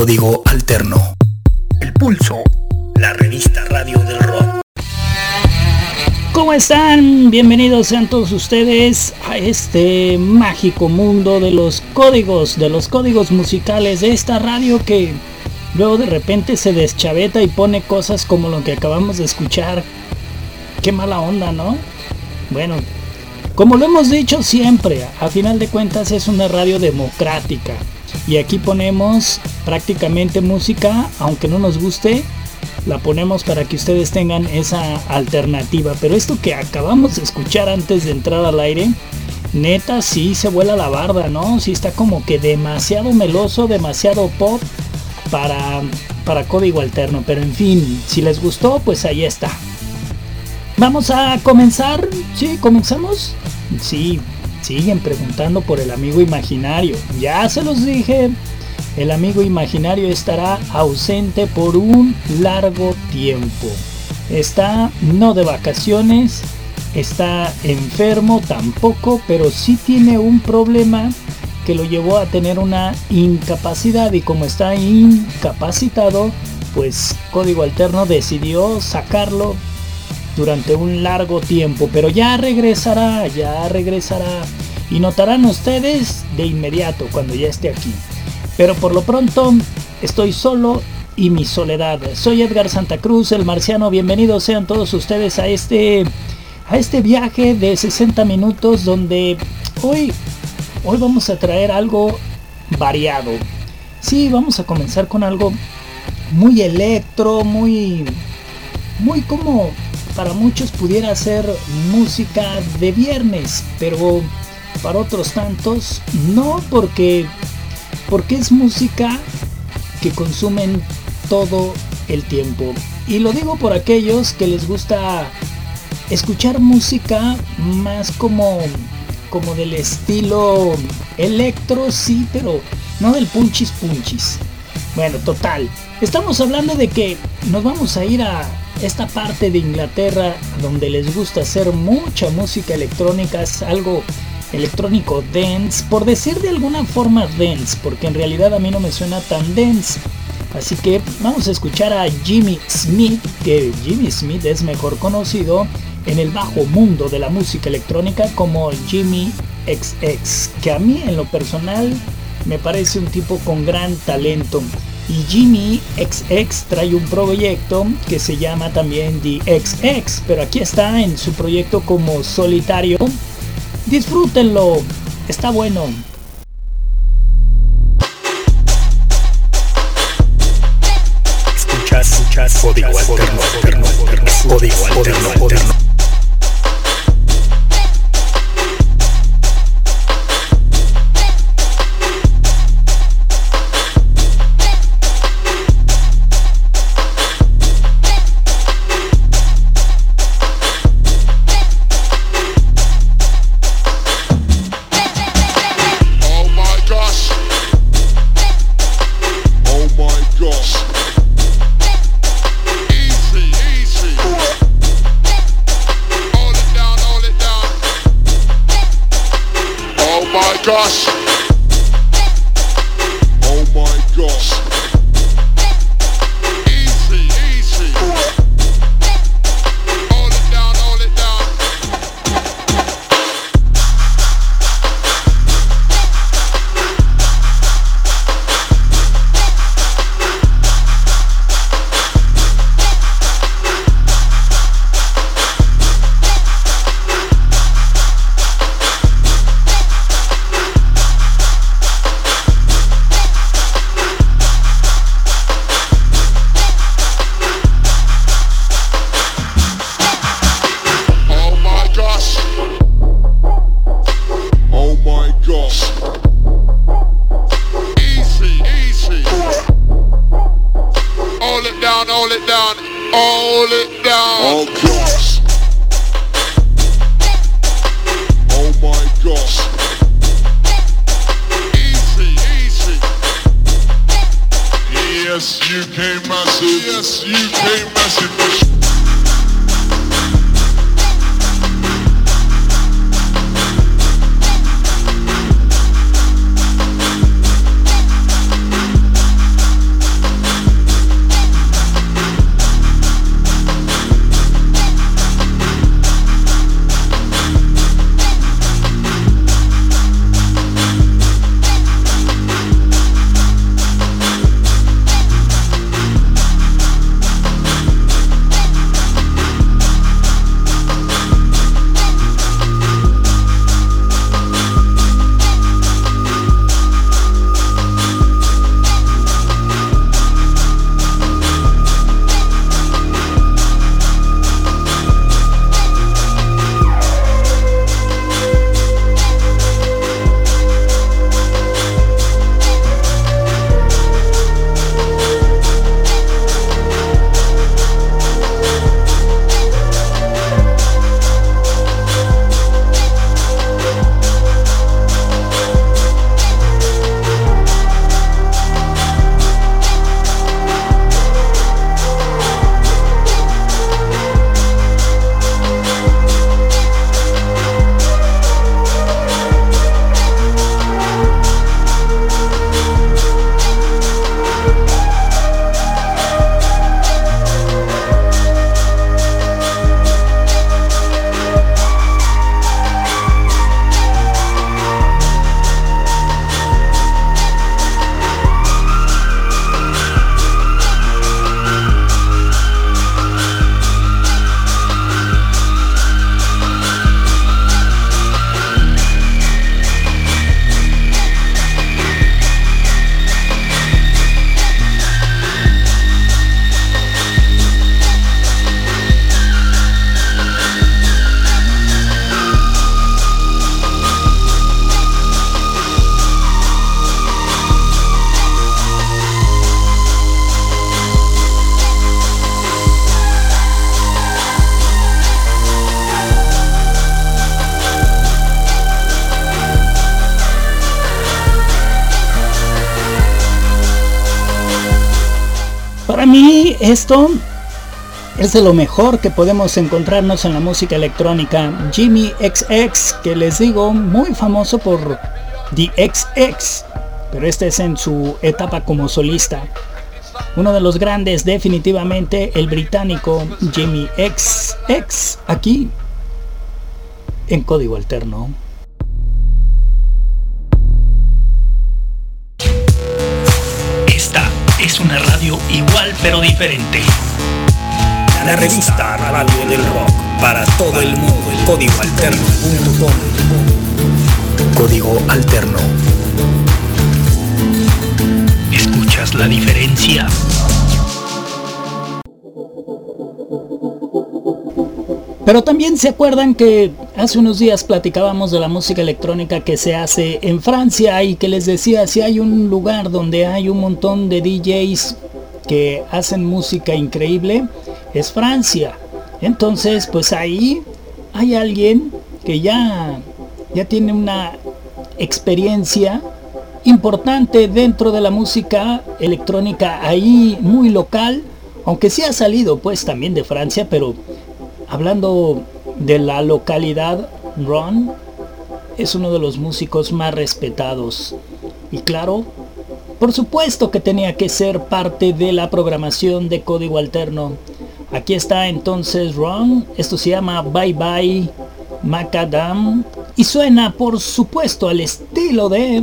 Código Alterno. El Pulso, la revista radio del rock. ¿Cómo están? Bienvenidos sean todos ustedes a este mágico mundo de los códigos, de los códigos musicales de esta radio que luego de repente se deschaveta y pone cosas como lo que acabamos de escuchar. Qué mala onda, ¿no? Bueno, como lo hemos dicho siempre, a final de cuentas es una radio democrática. Y aquí ponemos prácticamente música, aunque no nos guste, la ponemos para que ustedes tengan esa alternativa. Pero esto que acabamos de escuchar antes de entrar al aire, neta sí se vuela la barda, ¿no? Sí está como que demasiado meloso, demasiado pop para, para código alterno. Pero en fin, si les gustó, pues ahí está. Vamos a comenzar. Sí, comenzamos. Sí, siguen preguntando por el amigo imaginario. Ya se los dije. El amigo imaginario estará ausente por un largo tiempo. Está no de vacaciones, está enfermo tampoco, pero sí tiene un problema que lo llevó a tener una incapacidad y como está incapacitado, pues Código Alterno decidió sacarlo durante un largo tiempo, pero ya regresará, ya regresará y notarán ustedes de inmediato cuando ya esté aquí. Pero por lo pronto estoy solo y mi soledad. Soy Edgar Santa Cruz, el marciano. Bienvenidos sean todos ustedes a este a este viaje de 60 minutos donde hoy hoy vamos a traer algo variado. Sí, vamos a comenzar con algo muy electro, muy muy como para muchos pudiera ser música de viernes, pero para otros tantos no, porque, porque es música que consumen todo el tiempo. Y lo digo por aquellos que les gusta escuchar música más como, como del estilo electro, sí, pero no del punchis punchis. Bueno, total. Estamos hablando de que nos vamos a ir a esta parte de Inglaterra donde les gusta hacer mucha música electrónica, es algo electrónico dance, por decir de alguna forma dance, porque en realidad a mí no me suena tan dance. Así que vamos a escuchar a Jimmy Smith, que Jimmy Smith es mejor conocido en el bajo mundo de la música electrónica como Jimmy XX, que a mí en lo personal me parece un tipo con gran talento. Y Jimmy XX trae un proyecto que se llama también The XX, pero aquí está en su proyecto como solitario. Disfrútenlo, está bueno. Escuchas, código alterno, código alterno. Rocha. Para mí esto es de lo mejor que podemos encontrarnos en la música electrónica. Jimmy XX, que les digo, muy famoso por The XX, pero este es en su etapa como solista. Uno de los grandes, definitivamente, el británico Jimmy XX, aquí en código alterno. Una radio igual pero diferente la revista Radio del Rock para todo el mundo. Código Alterno. Código Alterno. ¿Escuchas la diferencia? Pero también se acuerdan que hace unos días platicábamos de la música electrónica que se hace en Francia y que les decía si hay un lugar donde hay un montón de DJs que hacen música increíble, es Francia. Entonces, pues ahí hay alguien que ya, ya tiene una experiencia importante dentro de la música electrónica ahí muy local, aunque sí ha salido pues también de Francia, pero hablando de la localidad, Ron es uno de los músicos más respetados. Y claro, por supuesto que tenía que ser parte de la programación de código alterno. Aquí está entonces Ron, esto se llama Bye Bye Macadam y suena por supuesto al estilo de...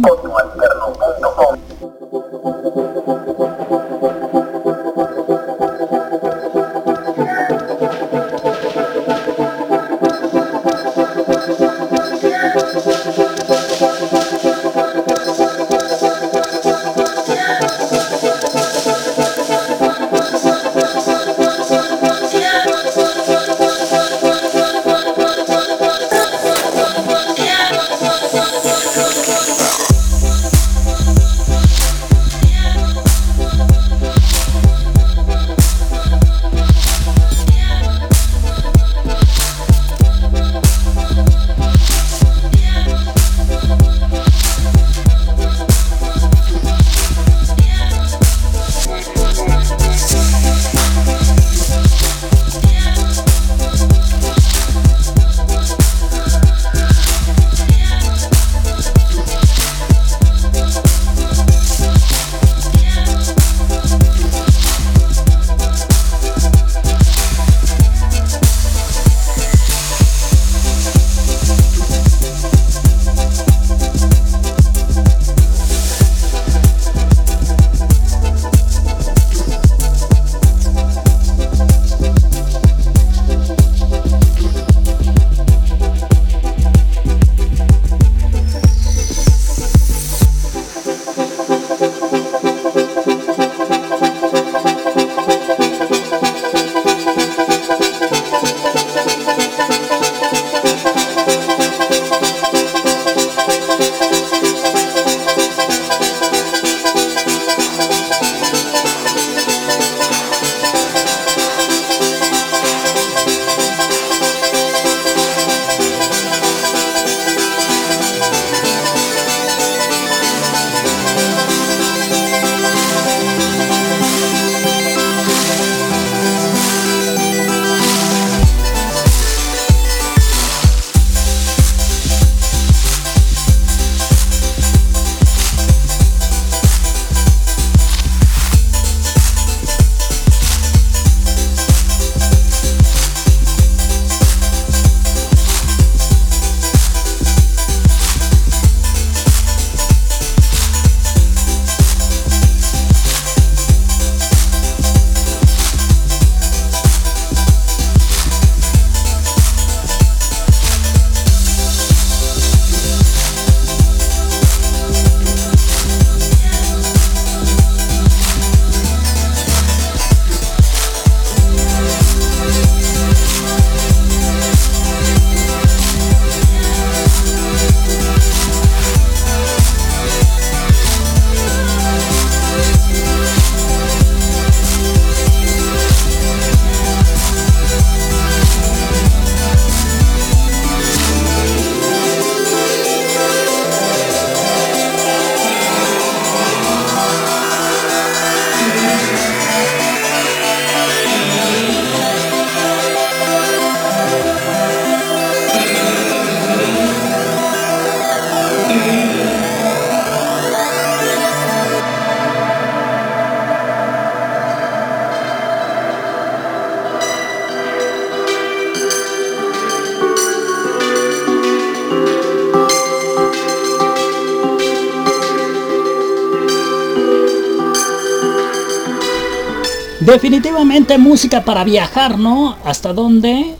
Definitivamente música para viajar, ¿no? ¿Hasta dónde?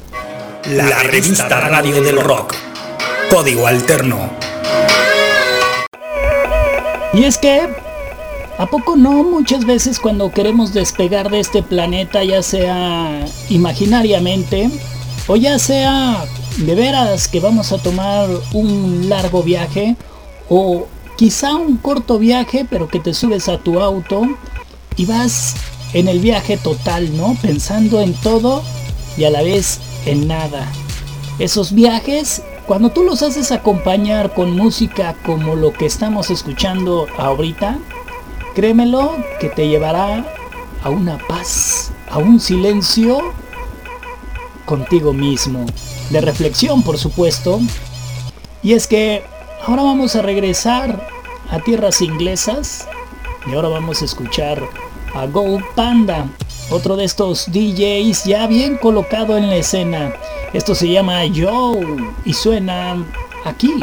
La revista Radio del Rock. Código Alterno. Y es que, ¿a poco no? Muchas veces cuando queremos despegar de este planeta, ya sea imaginariamente, o ya sea de veras que vamos a tomar un largo viaje, o quizá un corto viaje, pero que te subes a tu auto y vas en el viaje total, ¿no? Pensando en todo y a la vez en nada. Esos viajes, cuando tú los haces acompañar con música como lo que estamos escuchando ahorita, créemelo que te llevará a una paz, a un silencio contigo mismo. De reflexión, por supuesto. Y es que ahora vamos a regresar a tierras inglesas y ahora vamos a escuchar a Gold Panda, otro de estos DJs ya bien colocado en la escena. Esto se llama Joe y suena aquí.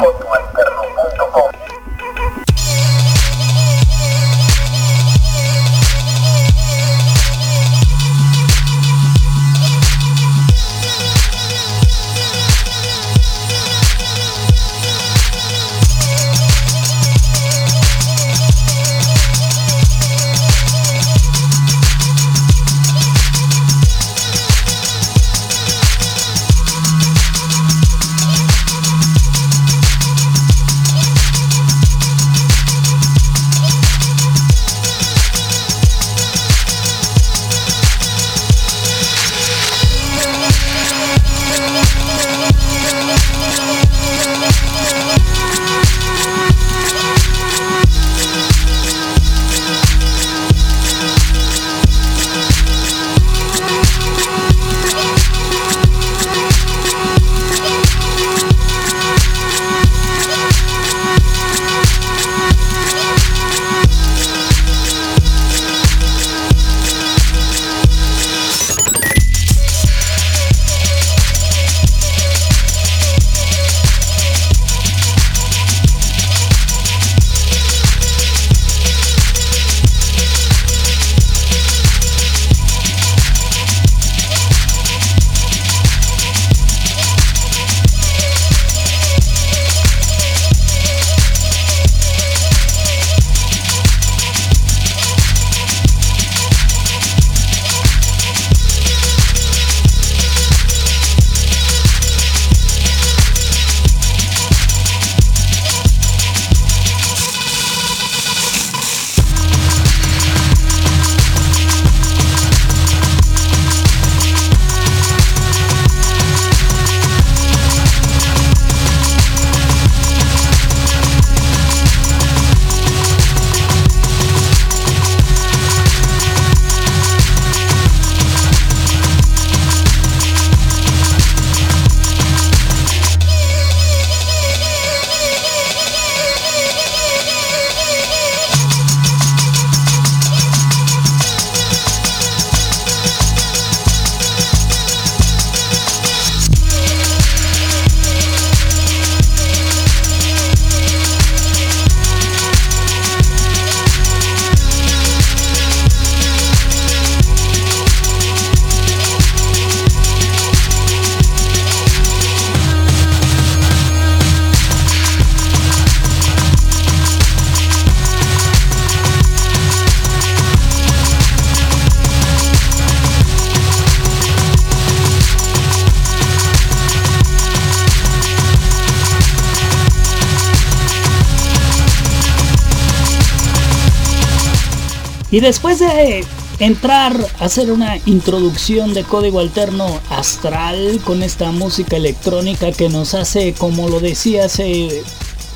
Y después de entrar a hacer una introducción de código alterno astral con esta música electrónica que nos hace, como lo decía hace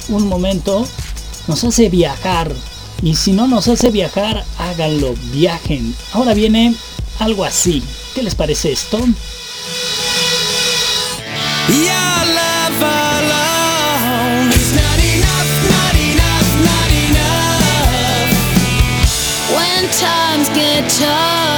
un momento, nos hace viajar. Y si no nos hace viajar, háganlo, viajen. Ahora viene algo así. ¿Qué les parece esto? times touch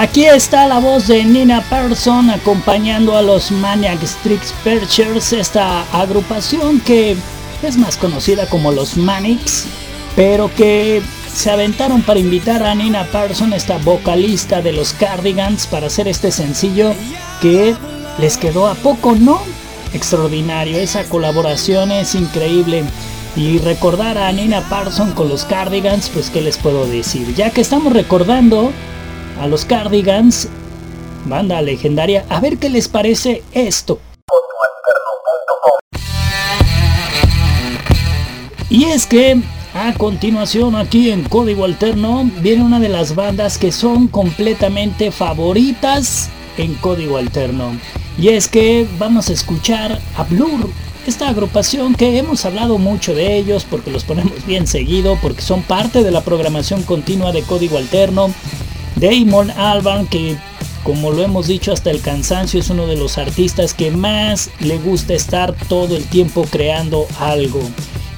Aquí está la voz de Nina Persson acompañando a los Maniac Street Perchers, esta agrupación que es más conocida como los Manics, pero que se aventaron para invitar a Nina Persson, esta vocalista de los Cardigans, para hacer este sencillo que les quedó a poco, ¿no? Extraordinario, esa colaboración es increíble. Y recordar a Nina Parson con los Cardigans, pues qué les puedo decir. Ya que estamos recordando a los Cardigans, banda legendaria, a ver qué les parece esto. Y es que a continuación aquí en Código Alterno viene una de las bandas que son completamente favoritas en Código Alterno. Y es que vamos a escuchar a Blur, esta agrupación que hemos hablado mucho de ellos porque los ponemos bien seguido, porque son parte de la programación continua de Código Alterno. Damon Albarn, que como lo hemos dicho hasta el cansancio, es uno de los artistas que más le gusta estar todo el tiempo creando algo.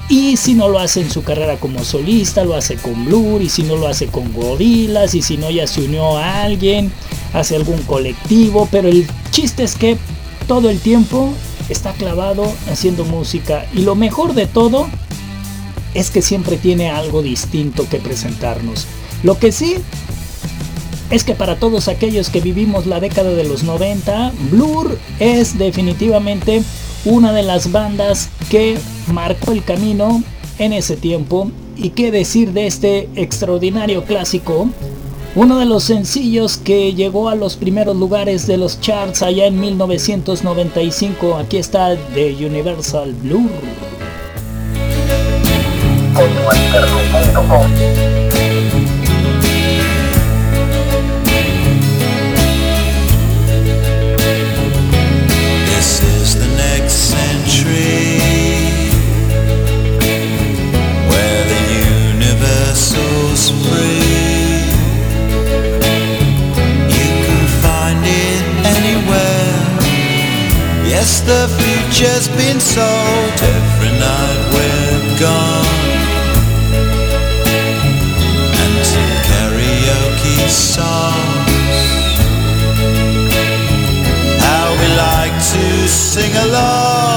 Y si no lo hace en su carrera como solista, lo hace con Blur, y si no lo hace con Gorillaz, y si no ya se unió a alguien, hace algún colectivo, pero el chiste es que todo el tiempo está clavado haciendo música. Y lo mejor de todo es que siempre tiene algo distinto que presentarnos. Lo que sí es que para todos aquellos que vivimos la década de los 90, Blur es definitivamente una de las bandas que marcó el camino en ese tiempo. Y qué decir de este extraordinario clásico, uno de los sencillos que llegó a los primeros lugares de los charts allá en 1995. Aquí está The Universal Blur. Yes, the future's been sold every night we're gone. And some karaoke songs. How we like to sing along,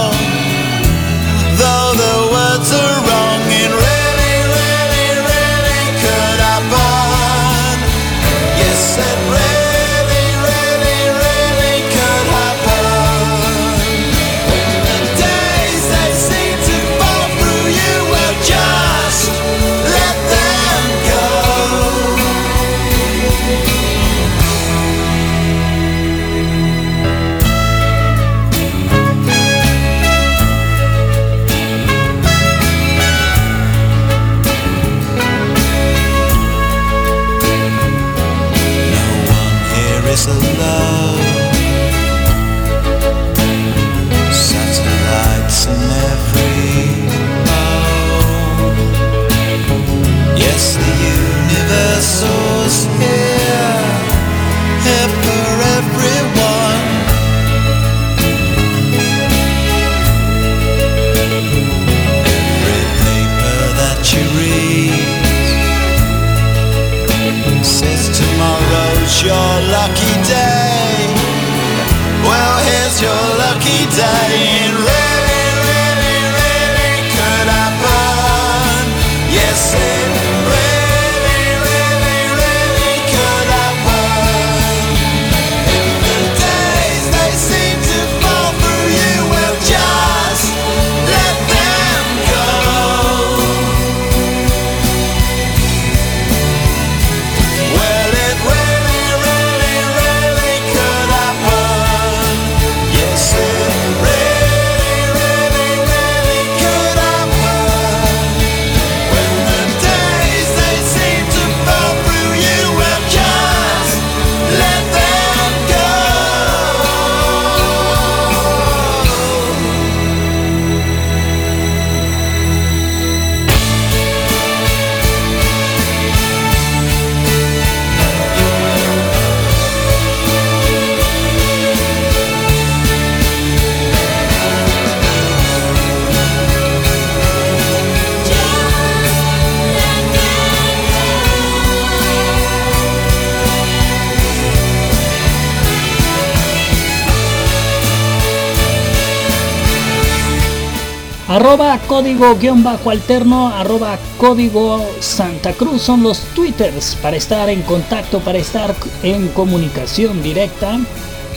Arroba código guion bajo alterno, arroba código Santa Cruz son los twitters para estar en contacto, para estar en comunicación directa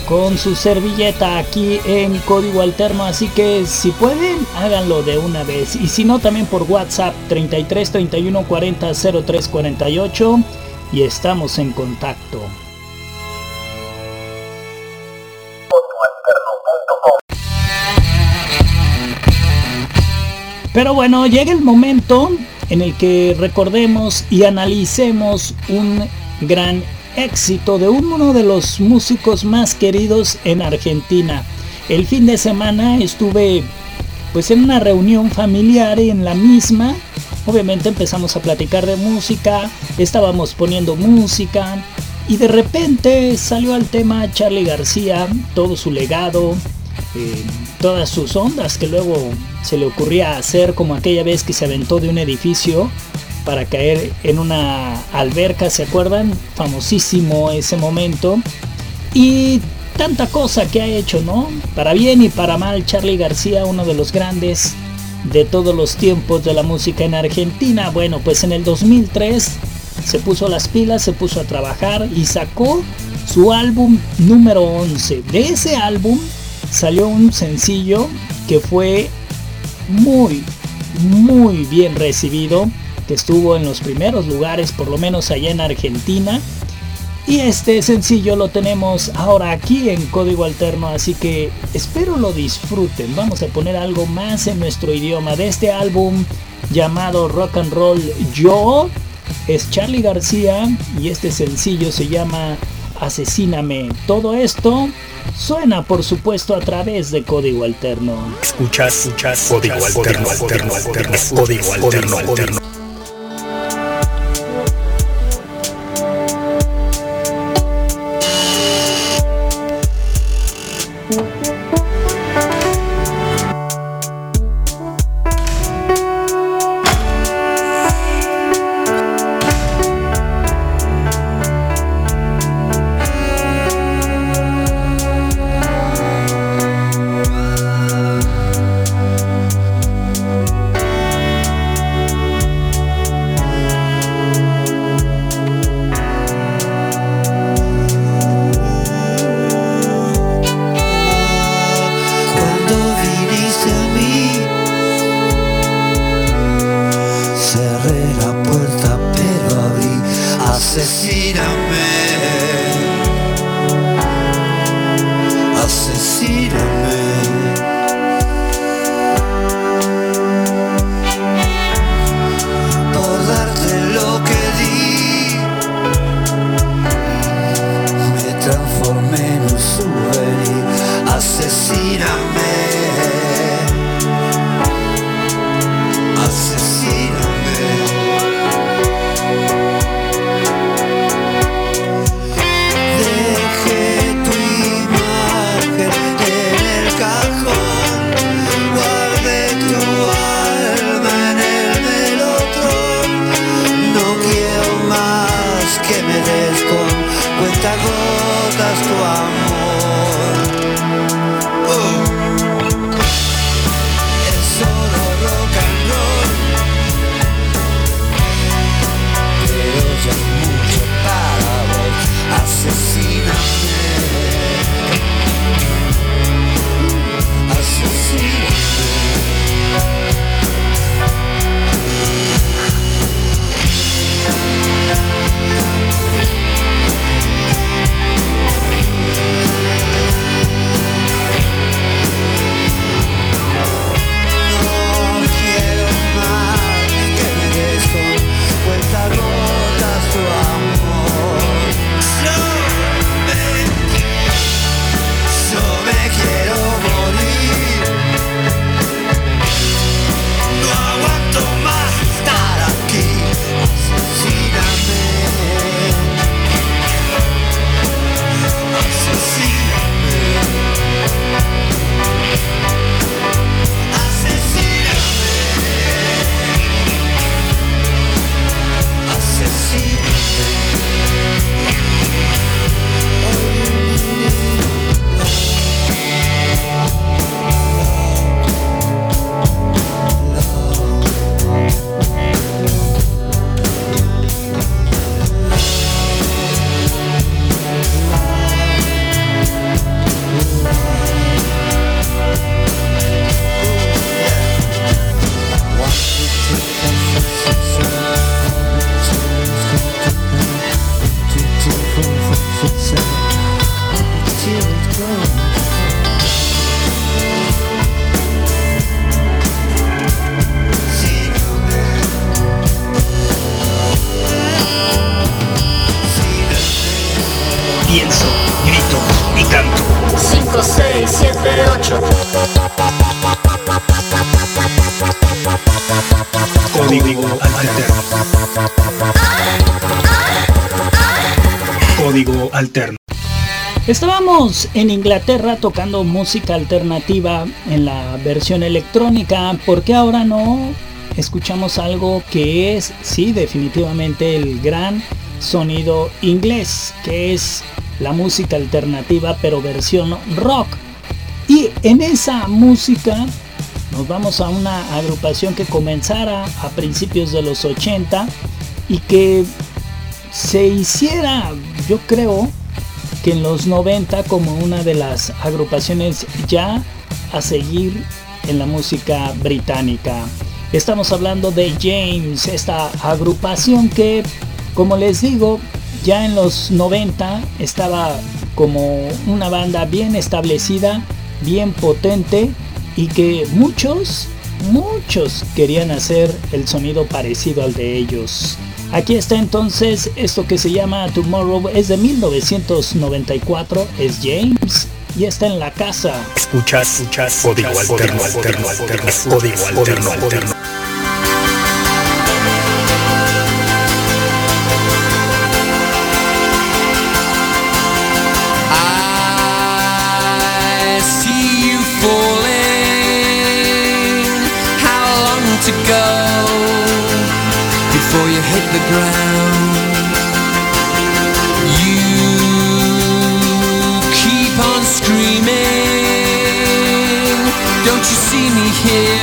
con su servilleta aquí en código alterno. Así que si pueden, háganlo de una vez. Y si no, también por WhatsApp 33 31 40 03 48 y estamos en contacto. Pero bueno, llega el momento en el que recordemos y analicemos un gran éxito de uno de los músicos más queridos en Argentina. El fin de semana estuve pues en una reunión familiar y en la misma obviamente empezamos a platicar de música, estábamos poniendo música y de repente salió al tema Charlie García, todo su legado, eh, todas sus ondas que luego se le ocurría hacer como aquella vez que se aventó de un edificio para caer en una alberca, ¿se acuerdan? Famosísimo ese momento. Y tanta cosa que ha hecho, ¿no? Para bien y para mal, Charlie García, uno de los grandes de todos los tiempos de la música en Argentina. Bueno, pues en el 2003 se puso las pilas, se puso a trabajar y sacó su álbum número 11. De ese álbum salió un sencillo que fue muy, muy bien recibido, que estuvo en los primeros lugares, por lo menos allá en Argentina. Y este sencillo lo tenemos ahora aquí en código alterno, así que espero lo disfruten. Vamos a poner algo más en nuestro idioma de este álbum llamado Rock and Roll Yo. Es Charlie García y este sencillo se llama Asesíname. Todo esto suena por supuesto a través de código alterno. Escuchas, escuchas, código alterno, alterno, alterno, código alterno, alterno. En Inglaterra tocando música alternativa en la versión electrónica, porque ahora no escuchamos algo que es, sí, definitivamente el gran sonido inglés, que es la música alternativa pero versión rock. Y en esa música nos vamos a una agrupación que comenzara a principios de los 80 y que se hiciera, yo creo, que en los 90 como una de las agrupaciones ya a seguir en la música británica. Estamos hablando de James, esta agrupación que, como les digo, ya en los 90 estaba como una banda bien establecida, bien potente y que muchos, muchos querían hacer el sonido parecido al de ellos. Aquí está entonces esto que se llama Tomorrow, es de 1994, es James y está en la casa. Escuchas, escuchas, código alterno, alterno, alterno, código alterno, alterno. I see you falling. How long to go see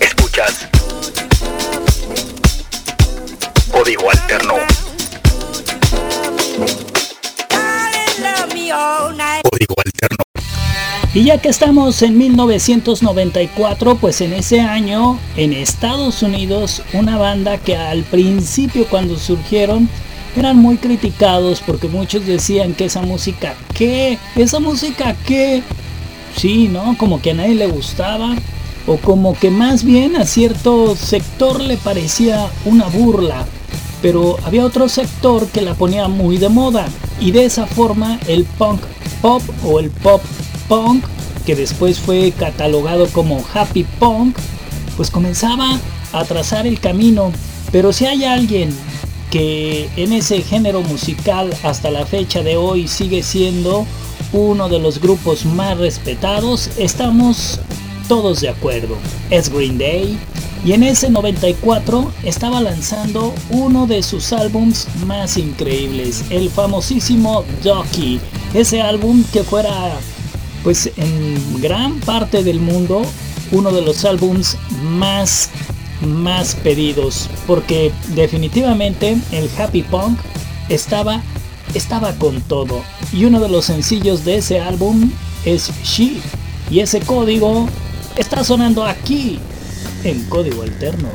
Escuchas. Código Alterno. Código Alterno. Y ya que estamos en 1994, pues en ese año en Estados Unidos una banda que al principio cuando surgieron eran muy criticados porque muchos decían que esa música, ¿qué? ¿Esa música qué? Sí, ¿no? Como que a nadie le gustaba o como que más bien a cierto sector le parecía una burla. Pero había otro sector que la ponía muy de moda y de esa forma el punk pop o el pop punk, que después fue catalogado como happy punk, pues comenzaba a trazar el camino. Pero si hay alguien que en ese género musical hasta la fecha de hoy sigue siendo uno de los grupos más respetados, estamos todos de acuerdo. Es Green Day. Y en ese 94 estaba lanzando uno de sus álbums más increíbles, el famosísimo Ducky. Ese álbum que fuera, pues en gran parte del mundo, uno de los álbums más más pedidos porque definitivamente el happy punk estaba estaba con todo y uno de los sencillos de ese álbum es She y ese código está sonando aquí en código alterno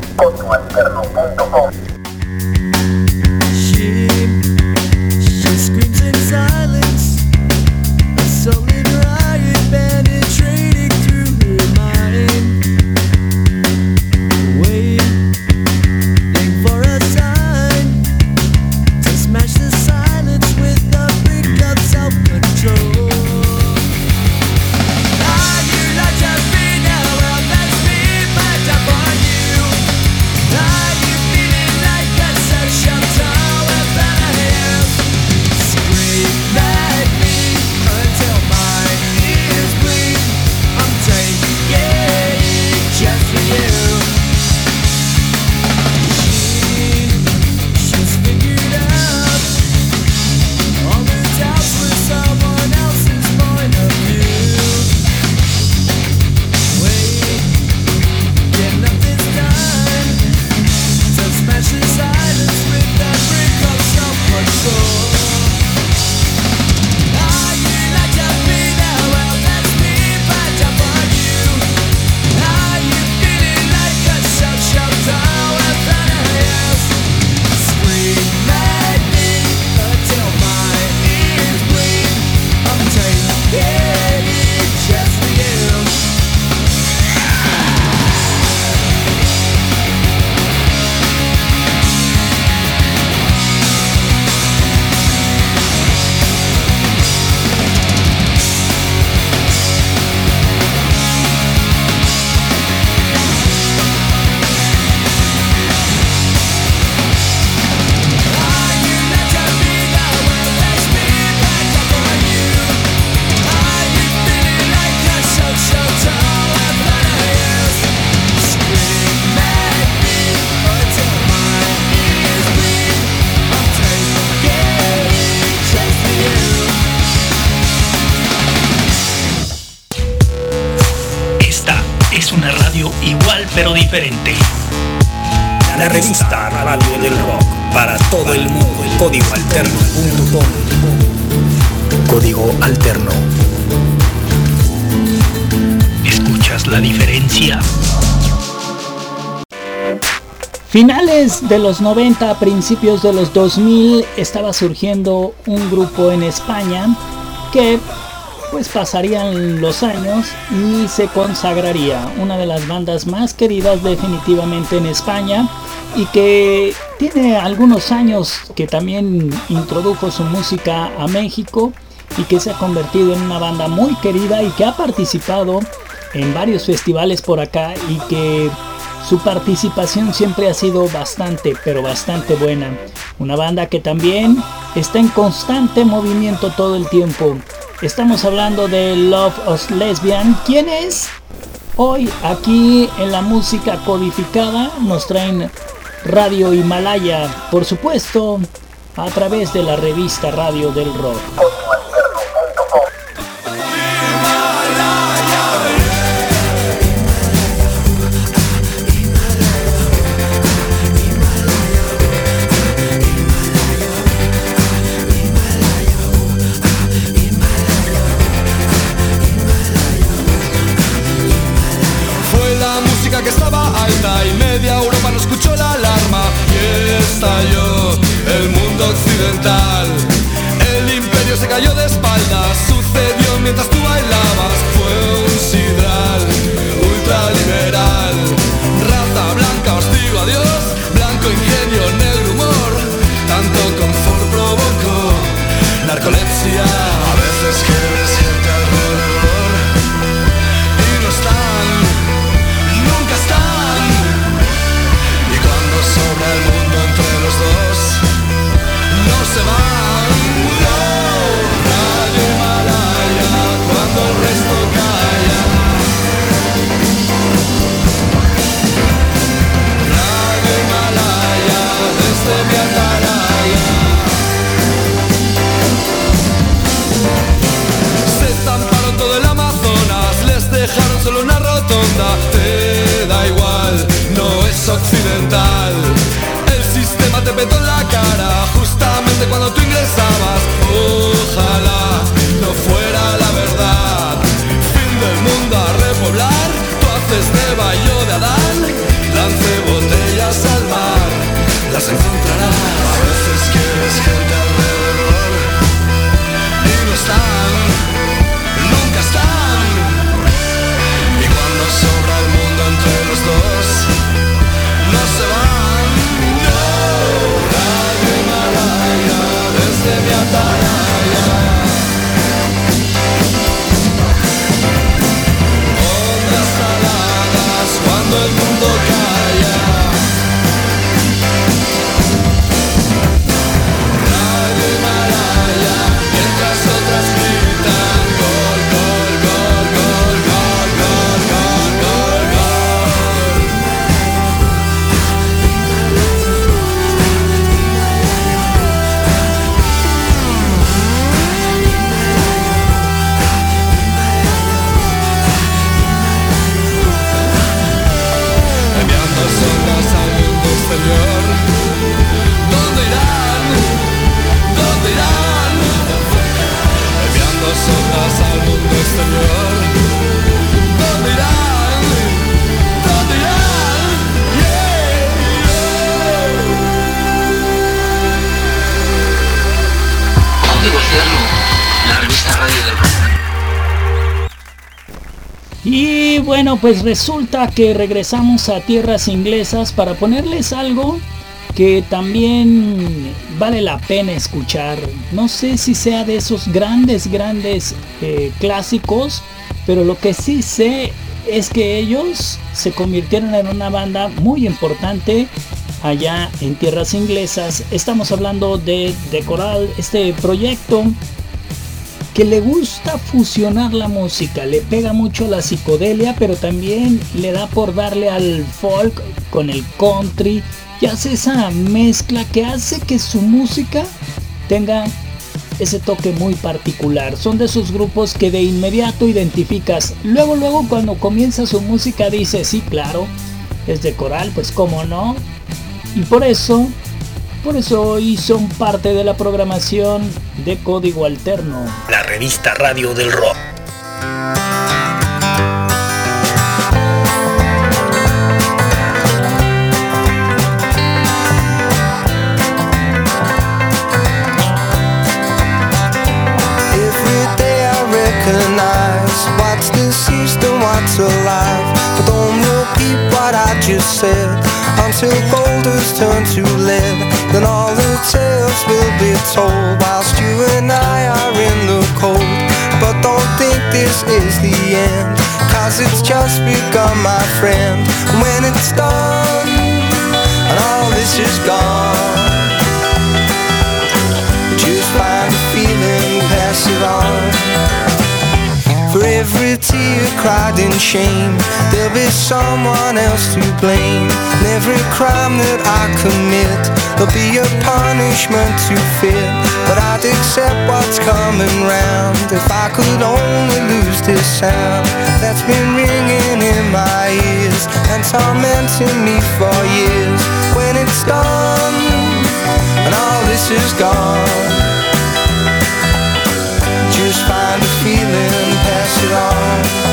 diferente. La revista Radio del Rock para todo el mundo. Código Alterno.com. Código Alterno. ¿Escuchas la diferencia? Finales de los 90, principios de los 2000, estaba surgiendo un grupo en España que pues pasarían los años y se consagraría una de las bandas más queridas definitivamente en España y que tiene algunos años que también introdujo su música a México y que se ha convertido en una banda muy querida y que ha participado en varios festivales por acá y que su participación siempre ha sido bastante, pero bastante buena. Una banda que también está en constante movimiento todo el tiempo. Estamos hablando de Love of Lesbian. ¿Quién es? Hoy aquí en la música codificada nos traen Radio Himalaya, por supuesto, a través de la revista Radio del Rock. Pues resulta que regresamos a tierras inglesas para ponerles algo que también vale la pena escuchar. No sé si sea de esos grandes, grandes eh, clásicos, pero lo que sí sé es que ellos se convirtieron en una banda muy importante allá en tierras inglesas. Estamos hablando de, de Coral, este proyecto le gusta fusionar la música, le pega mucho la psicodelia, pero también le da por darle al folk con el country y hace esa mezcla que hace que su música tenga ese toque muy particular. Son de esos grupos que de inmediato identificas. Luego, luego cuando comienza su música dice, sí, claro, es de coral, pues cómo no. Y por eso, por eso hoy son parte de la programación de Código Alterno. La revista Radio del Rock. Every day I recognize what's deceased and what's alive. But don't repeat what I just said until gold has turned to will be told whilst you and I are in the cold. But don't think this is the end, cause it's just begun, my friend. When it's done, and all this is gone. Just find feeling, pass it on. Every tear cried in shame, there'll be someone else to blame. And every crime that I commit, there'll be a punishment to fit. But I'd accept what's coming round if I could only lose this sound that's been ringing in my ears and tormenting me for years. When it's done and all this is gone. Just find a feeling, it all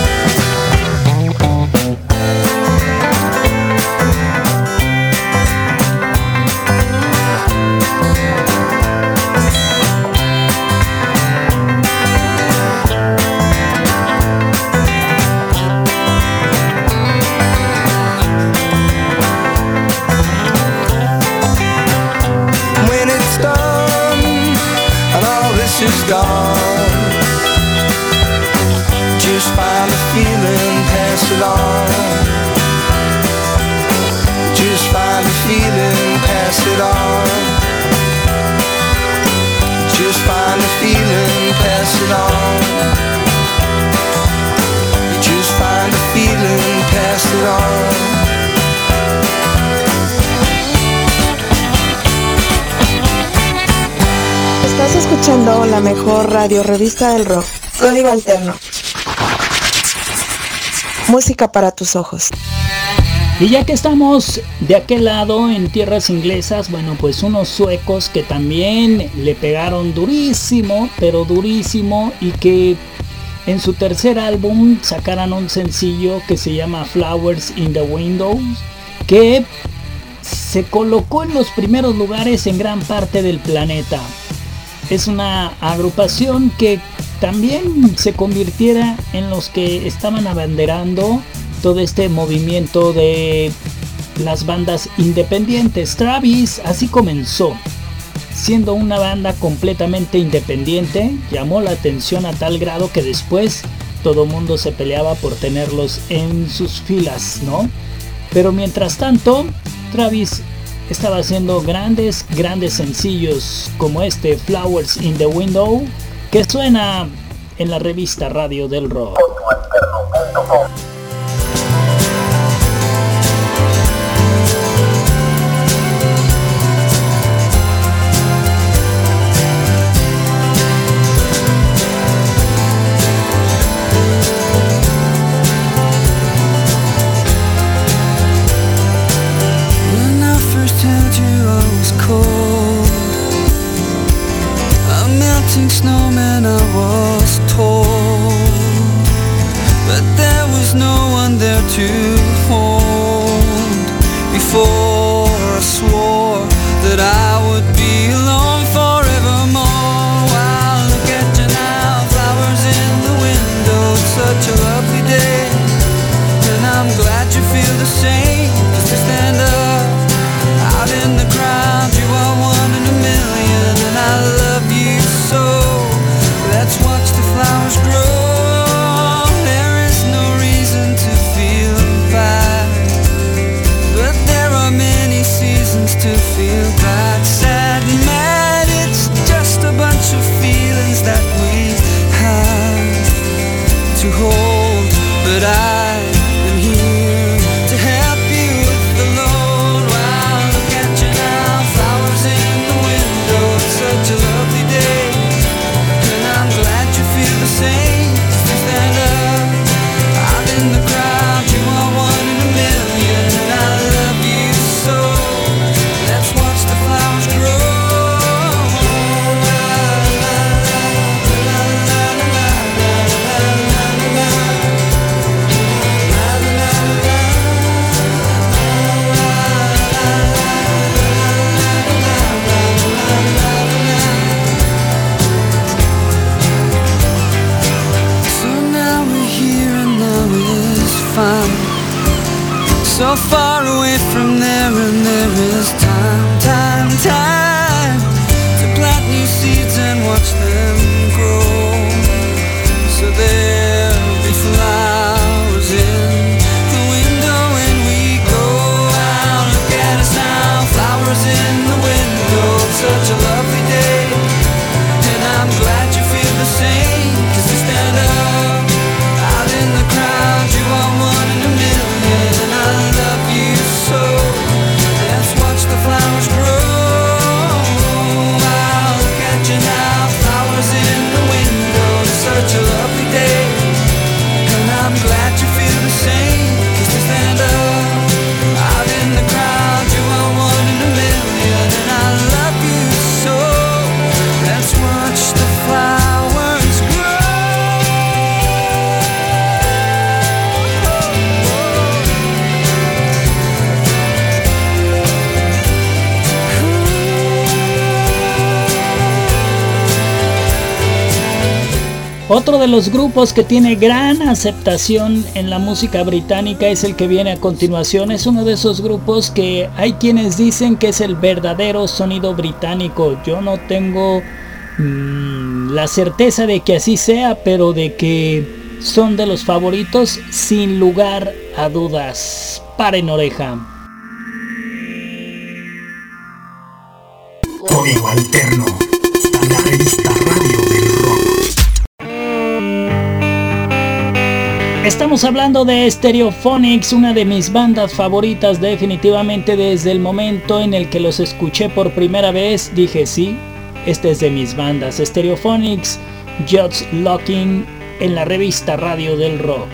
la mejor radio revista del rock. Código Alterno. Música para tus ojos. Y ya que estamos de aquel lado en tierras inglesas, bueno, pues unos suecos que también le pegaron durísimo, pero durísimo, y que en su tercer álbum sacaran un sencillo que se llama Flowers in the Windows, que se colocó en los primeros lugares en gran parte del planeta. Es una agrupación que también se convirtiera en los que estaban abanderando todo este movimiento de las bandas independientes. Travis así comenzó, siendo una banda completamente independiente, llamó la atención a tal grado que después todo mundo se peleaba por tenerlos en sus filas, ¿no? Pero mientras tanto, Travis estaba haciendo grandes, grandes sencillos como este Flowers in the Window, que suena en la revista Radio del Rock. los grupos que tiene gran aceptación en la música británica es el que viene a continuación. Es uno de esos grupos que hay quienes dicen que es el verdadero sonido británico. Yo no tengo mm, la certeza de que así sea, pero de que son de los favoritos sin lugar a dudas. Paren oreja. Alterno. Estamos hablando de Stereophonics, una de mis bandas favoritas definitivamente desde el momento en el que los escuché por primera vez, dije sí, esta es de mis bandas Stereophonics, Judge Locking en la revista Radio del Rock.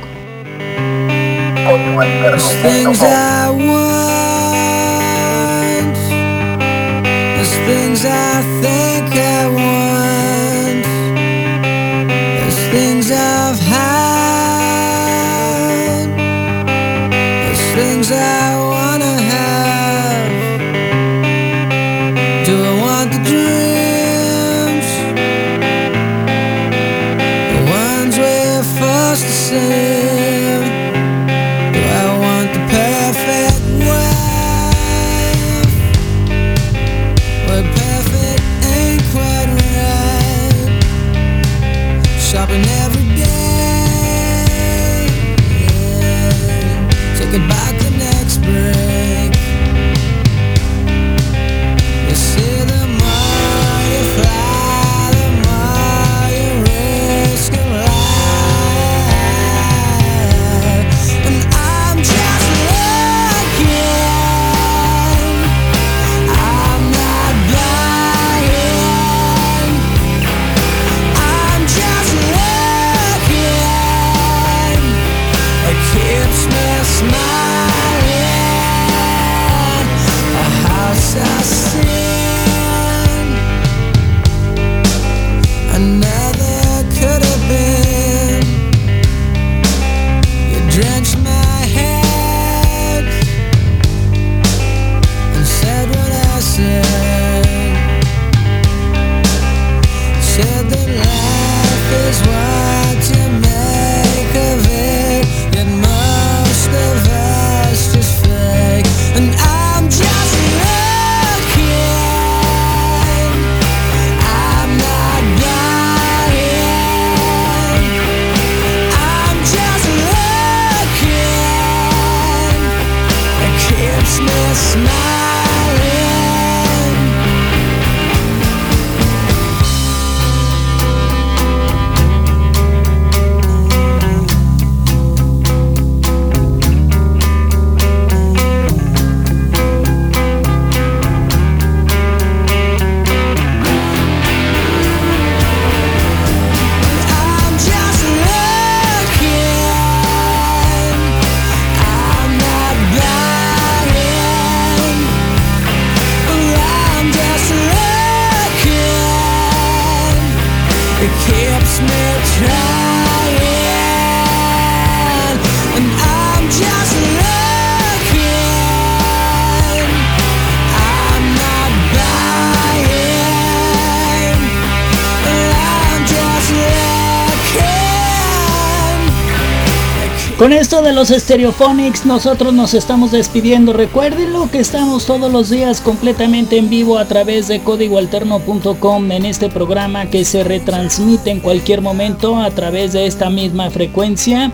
Con esto de los Stereophonics nosotros nos estamos despidiendo. Recuérdenlo que estamos todos los días completamente en vivo a través de códigoalterno.com en este programa que se retransmite en cualquier momento a través de esta misma frecuencia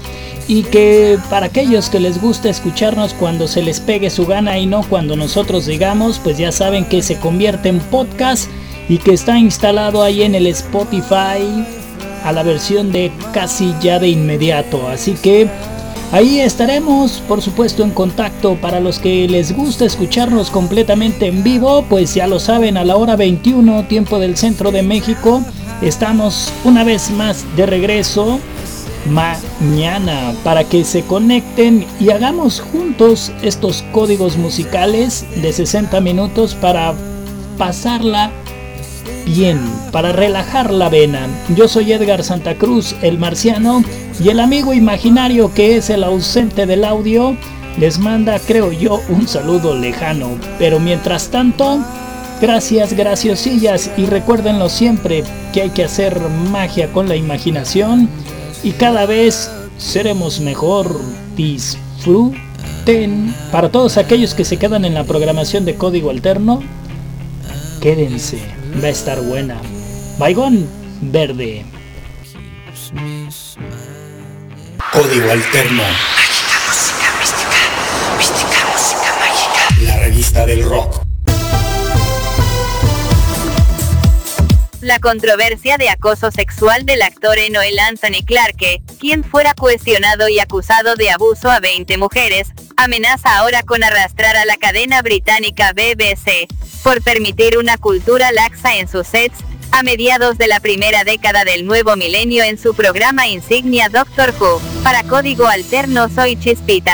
y que para aquellos que les gusta escucharnos cuando se les pegue su gana y no cuando nosotros digamos, pues ya saben que se convierte en podcast y que está instalado ahí en el Spotify a la versión de casi ya de inmediato. Así que ahí estaremos, por supuesto, en contacto. Para los que les gusta escucharnos completamente en vivo, pues ya lo saben, a la hora 21, tiempo del centro de México, estamos una vez más de regreso mañana para que se conecten y hagamos juntos estos códigos musicales de 60 minutos para pasarla bien, para relajar la vena. Yo soy Edgar Santa Cruz, el marciano, y el amigo imaginario que es el ausente del audio les manda, creo yo, un saludo lejano. Pero mientras tanto, gracias, graciosillas, y recuérdenlo siempre que hay que hacer magia con la imaginación y cada vez seremos mejor. Disfruten. Para todos aquellos que se quedan en la programación de código alterno, quédense, va a estar buena. Baigón verde. Código Alterno. La revista del rock. La controversia de acoso sexual del actor Noel Anthony Clarke, quien fuera cuestionado y acusado de abuso a 20 mujeres, amenaza ahora con arrastrar a la cadena británica BBC por permitir una cultura laxa en sus sets a mediados de la primera década del nuevo milenio en su programa insignia Doctor Who. Para Código Alterno soy Chispita.